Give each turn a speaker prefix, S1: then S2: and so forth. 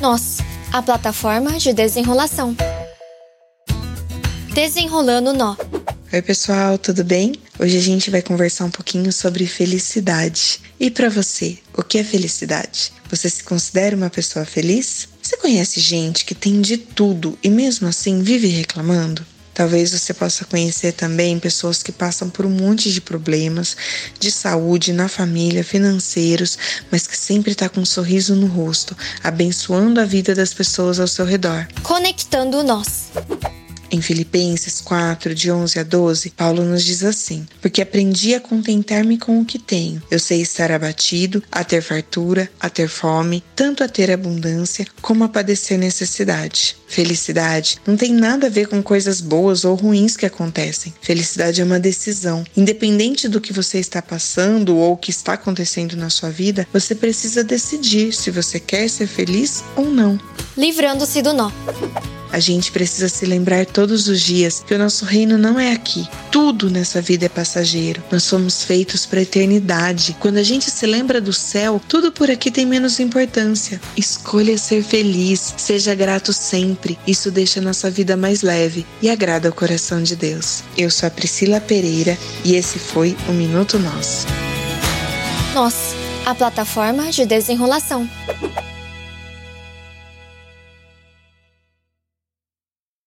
S1: Nós, a plataforma de desenrolação. Desenrolando nó.
S2: Oi, pessoal, tudo bem? Hoje a gente vai conversar um pouquinho sobre felicidade. E para você, o que é felicidade? Você se considera uma pessoa feliz? Você conhece gente que tem de tudo e mesmo assim vive reclamando? Talvez você possa conhecer também pessoas que passam por um monte de problemas de saúde, na família, financeiros, mas que sempre está com um sorriso no rosto, abençoando a vida das pessoas ao seu redor.
S1: Conectando nós.
S2: Em Filipenses 4, de 11 a 12, Paulo nos diz assim: Porque aprendi a contentar-me com o que tenho. Eu sei estar abatido, a ter fartura, a ter fome, tanto a ter abundância, como a padecer necessidade. Felicidade não tem nada a ver com coisas boas ou ruins que acontecem. Felicidade é uma decisão. Independente do que você está passando ou o que está acontecendo na sua vida, você precisa decidir se você quer ser feliz ou não.
S1: Livrando-se do nó.
S2: A gente precisa se lembrar todos os dias que o nosso reino não é aqui. Tudo nessa vida é passageiro. Nós somos feitos para a eternidade. Quando a gente se lembra do céu, tudo por aqui tem menos importância. Escolha ser feliz, seja grato sempre. Isso deixa a nossa vida mais leve e agrada o coração de Deus. Eu sou a Priscila Pereira e esse foi o Minuto Nosso.
S1: Nós, a plataforma de desenrolação.